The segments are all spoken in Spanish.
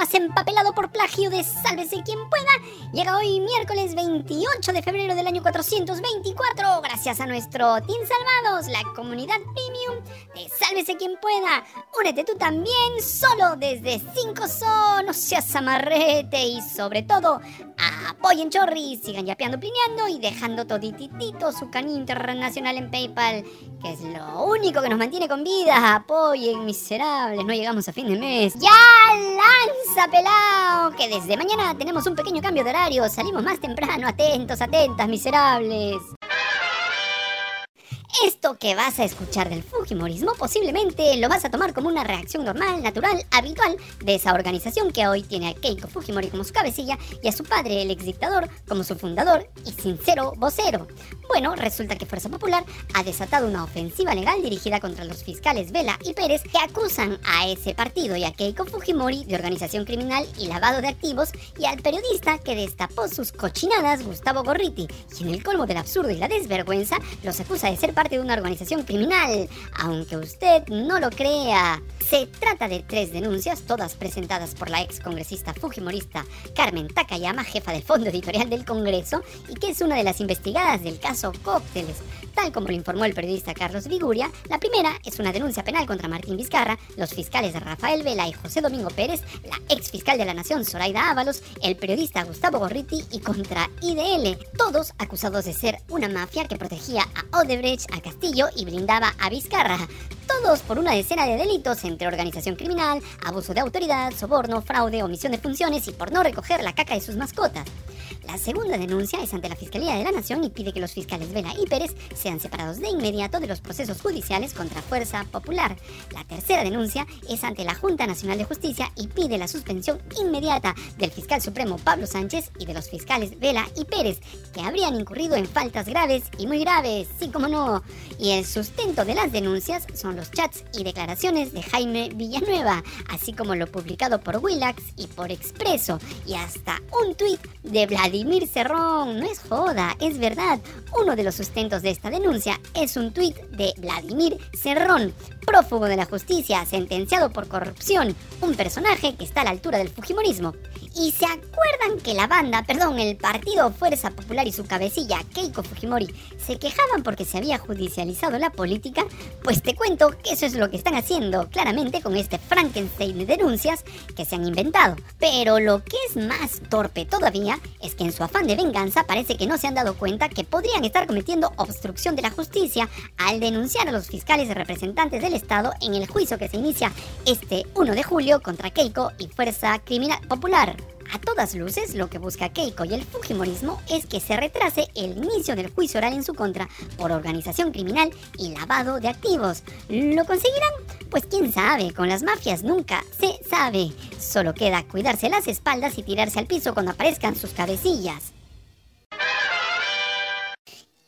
más empapelado por plagio de Sálvese quien pueda, llega hoy miércoles 28 de febrero del año 424, gracias a nuestro Team Salvados, la comunidad premium de Sálvese quien pueda. Únete tú también, solo desde 5 son, no seas amarrete y sobre todo, apoyen Chorri, sigan yapeando, plineando y dejando todititito su canal internacional en PayPal, que es lo único que nos mantiene con vida. Apoyen, miserables, no llegamos a fin de mes. ¡Ya lanza, pelao! Que desde mañana tenemos un pequeño cambio de horario, salimos más temprano, atentos, atentas, miserables. Esto que vas a escuchar del Fujimorismo posiblemente lo vas a tomar como una reacción normal, natural, habitual de esa organización que hoy tiene a Keiko Fujimori como su cabecilla y a su padre, el ex dictador, como su fundador y sincero vocero. Bueno, resulta que Fuerza Popular ha desatado una ofensiva legal dirigida contra los fiscales Vela y Pérez que acusan a ese partido y a Keiko Fujimori de organización criminal y lavado de activos y al periodista que destapó sus cochinadas, Gustavo Gorriti, y en el colmo del absurdo y la desvergüenza los acusa de ser parte de una organización criminal, aunque usted no lo crea. Se trata de tres denuncias, todas presentadas por la ex congresista fujimorista Carmen Takayama, jefa del Fondo Editorial del Congreso, y que es una de las investigadas del caso Cócteles. Tal como lo informó el periodista Carlos Viguria, la primera es una denuncia penal contra Martín Vizcarra, los fiscales Rafael Vela y José Domingo Pérez, la ex fiscal de la Nación Zoraida Ábalos, el periodista Gustavo Gorriti y contra IDL, todos acusados de ser una mafia que protegía a Odebrecht, a Castillo y blindaba a Vizcarra todos por una decena de delitos entre organización criminal, abuso de autoridad, soborno, fraude, omisión de funciones y por no recoger la caca de sus mascotas. La segunda denuncia es ante la Fiscalía de la Nación y pide que los fiscales Vela y Pérez sean separados de inmediato de los procesos judiciales contra Fuerza Popular. La tercera denuncia es ante la Junta Nacional de Justicia y pide la suspensión inmediata del fiscal supremo Pablo Sánchez y de los fiscales Vela y Pérez, que habrían incurrido en faltas graves y muy graves, sí como no. Y el sustento de las denuncias son los chats y declaraciones de Jaime Villanueva, así como lo publicado por Willax y por Expreso, y hasta un tuit de Vladimir Cerrón. No es joda, es verdad. Uno de los sustentos de esta denuncia es un tuit de Vladimir Cerrón, prófugo de la justicia, sentenciado por corrupción, un personaje que está a la altura del Fujimorismo. Y se acuerdan que la banda, perdón, el partido Fuerza Popular y su cabecilla, Keiko Fujimori, se quejaban porque se había judicializado la política, pues te cuento que eso es lo que están haciendo claramente con este Frankenstein de denuncias que se han inventado. Pero lo que es más torpe todavía es que en su afán de venganza parece que no se han dado cuenta que podrían estar cometiendo obstrucción de la justicia al denunciar a los fiscales y representantes del Estado en el juicio que se inicia este 1 de julio contra Keiko y Fuerza Criminal Popular. A todas luces, lo que busca Keiko y el Fujimorismo es que se retrase el inicio del juicio oral en su contra por organización criminal y lavado de activos. ¿Lo conseguirán? Pues quién sabe, con las mafias nunca se sabe. Solo queda cuidarse las espaldas y tirarse al piso cuando aparezcan sus cabecillas.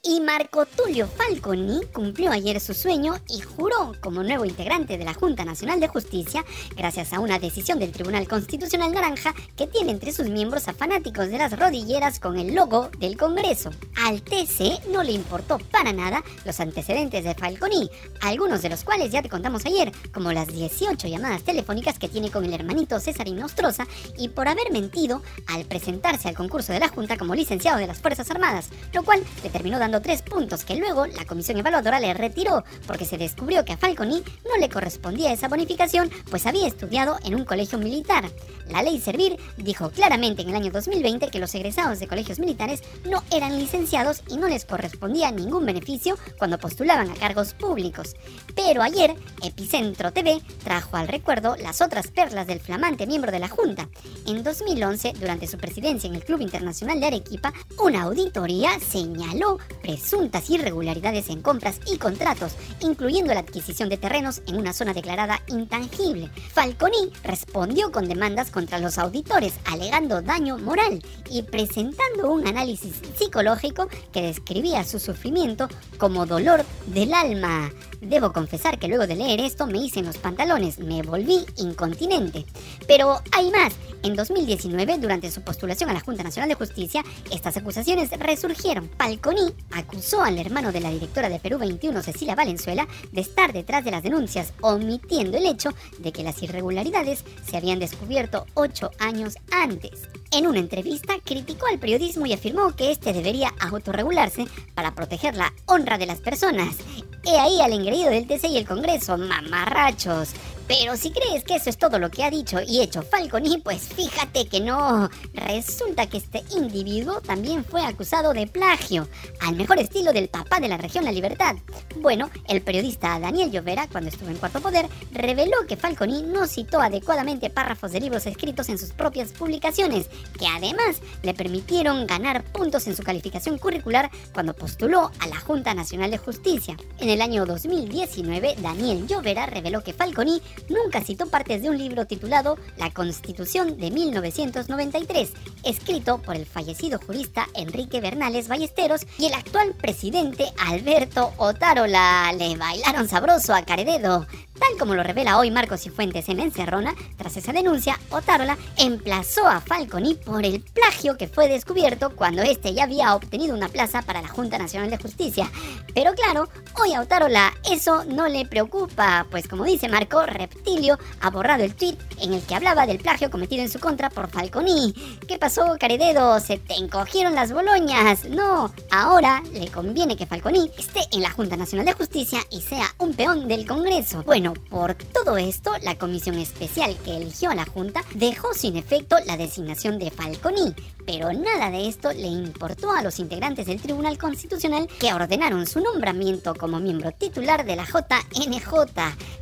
Y Marco Tulio Falconi cumplió ayer su sueño y juró como nuevo integrante de la Junta Nacional de Justicia gracias a una decisión del Tribunal Constitucional Naranja que tiene entre sus miembros a fanáticos de las rodilleras con el logo del Congreso. Al TC no le importó para nada los antecedentes de Falconi, algunos de los cuales ya te contamos ayer, como las 18 llamadas telefónicas que tiene con el hermanito César Inostroza y por haber mentido al presentarse al concurso de la Junta como licenciado de las Fuerzas Armadas, lo cual le terminó dando tres puntos que luego la comisión evaluadora le retiró porque se descubrió que a Falconi no le correspondía esa bonificación pues había estudiado en un colegio militar. La ley Servir dijo claramente en el año 2020 que los egresados de colegios militares no eran licenciados y no les correspondía ningún beneficio cuando postulaban a cargos públicos. Pero ayer, Epicentro TV trajo al recuerdo las otras perlas del flamante miembro de la Junta. En 2011, durante su presidencia en el Club Internacional de Arequipa, una auditoría señaló presuntas irregularidades en compras y contratos, incluyendo la adquisición de terrenos en una zona declarada intangible. Falconi respondió con demandas contra los auditores, alegando daño moral y presentando un análisis psicológico que describía su sufrimiento como dolor del alma. Debo confesar que luego de leer esto me hice en los pantalones, me volví incontinente. Pero hay más. En 2019, durante su postulación a la Junta Nacional de Justicia, estas acusaciones resurgieron. Falconi acusó al hermano de la directora de Perú 21, Cecilia Valenzuela, de estar detrás de las denuncias, omitiendo el hecho de que las irregularidades se habían descubierto ocho años antes. En una entrevista criticó al periodismo y afirmó que este debería autorregularse para proteger la honra de las personas. He ahí al engreído del TC y el Congreso, mamarrachos. Pero si crees que eso es todo lo que ha dicho y hecho Falconi, pues fíjate que no. Resulta que este individuo también fue acusado de plagio, al mejor estilo del papá de la región La Libertad. Bueno, el periodista Daniel Llovera, cuando estuvo en Cuarto Poder, reveló que Falconi no citó adecuadamente párrafos de libros escritos en sus propias publicaciones, que además le permitieron ganar puntos en su calificación curricular cuando postuló a la Junta Nacional de Justicia. En el año 2019, Daniel Llovera reveló que Falconi nunca citó partes de un libro titulado La Constitución de 1993, escrito por el fallecido jurista Enrique Bernales Ballesteros y el actual presidente Alberto Otárola. Le bailaron sabroso a Carededo. Tal como lo revela hoy Marcos Cifuentes en Encerrona, tras esa denuncia, Otárola emplazó a Falconi por el plagio que fue descubierto cuando este ya había obtenido una plaza para la Junta Nacional de Justicia. Pero claro, hoy a Otárola eso no le preocupa, pues como dice Marco, Reptilio ha borrado el tweet en el que hablaba del plagio cometido en su contra por Falconi. ¿Qué pasó, Carededo? ¿Se te encogieron las boloñas? No, ahora le conviene que Falconi esté en la Junta Nacional de Justicia y sea un peón del Congreso. Bueno, por todo esto, la comisión especial que eligió a la Junta dejó sin efecto la designación de Falconi, pero nada de esto le importó a los integrantes del Tribunal Constitucional que ordenaron su nombramiento como miembro titular de la JNJ.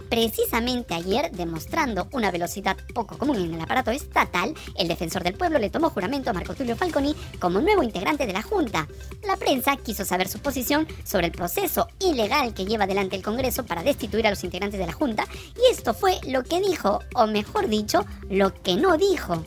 Precisamente ayer, demostrando una velocidad poco común en el aparato estatal, el defensor del pueblo le tomó juramento a Marco Tulio Falconi como nuevo integrante de la Junta. La prensa quiso saber su posición sobre el proceso ilegal que lleva adelante el Congreso para destituir a los integrantes de la Junta, y esto fue lo que dijo, o mejor dicho, lo que no dijo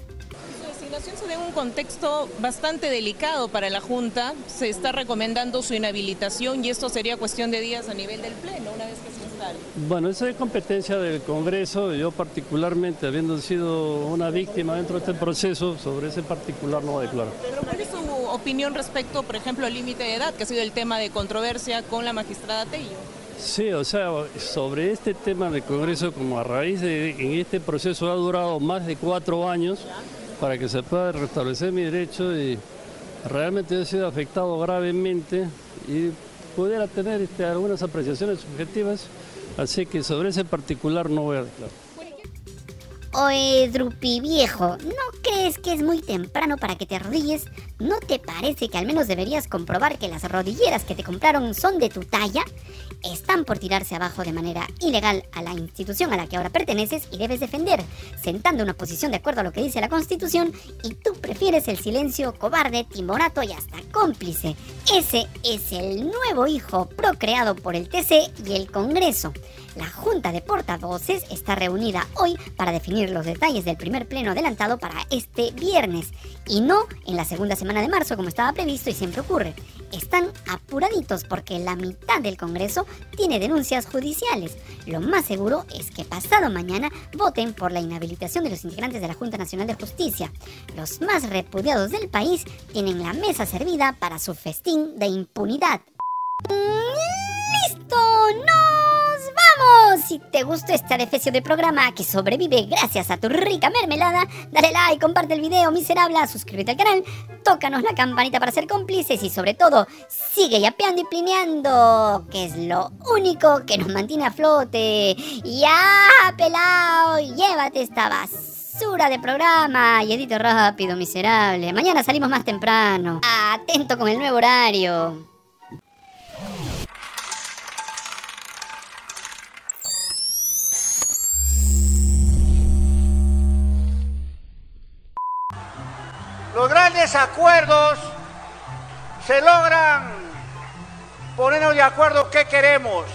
se da en un contexto bastante delicado para la Junta. Se está recomendando su inhabilitación y esto sería cuestión de días a nivel del Pleno, una vez que se instale. Bueno, eso es competencia del Congreso. Yo particularmente, habiendo sido una víctima dentro de este proceso, sobre ese particular no voy a declarar. Pero ¿cuál es su opinión respecto, por ejemplo, al límite de edad, que ha sido el tema de controversia con la magistrada Tello? Sí, o sea, sobre este tema del Congreso, como a raíz de en este proceso ha durado más de cuatro años, para que se pueda restablecer mi derecho y realmente he sido afectado gravemente y pudiera tener este, algunas apreciaciones subjetivas, así que sobre ese particular no voy a declarar. Oye, Drupi viejo, ¿no crees que es muy temprano para que te arrodilles? ¿No te parece que al menos deberías comprobar que las rodilleras que te compraron son de tu talla? Están por tirarse abajo de manera ilegal a la institución a la que ahora perteneces y debes defender, sentando una posición de acuerdo a lo que dice la Constitución y tú prefieres el silencio cobarde, timorato y hasta cómplice. Ese es el nuevo hijo procreado por el TC y el Congreso. La Junta de Portavoces está reunida hoy para definir los detalles del primer pleno adelantado para este viernes y no en la segunda semana de marzo como estaba previsto y siempre ocurre. Están apuraditos porque la mitad del Congreso tiene denuncias judiciales. Lo más seguro es que pasado mañana voten por la inhabilitación de los integrantes de la Junta Nacional de Justicia. Los más repudiados del país tienen la mesa servida para su festín de impunidad. Si te gustó este adefesio de programa que sobrevive gracias a tu rica mermelada, dale like, comparte el video miserable, suscríbete al canal, tócanos la campanita para ser cómplices y sobre todo, sigue yapeando y plineando, que es lo único que nos mantiene a flote. ¡Ya, pelao! Llévate esta basura de programa y edito rápido, miserable. Mañana salimos más temprano. Atento con el nuevo horario. Acuerdos se logran ponernos de acuerdo qué queremos.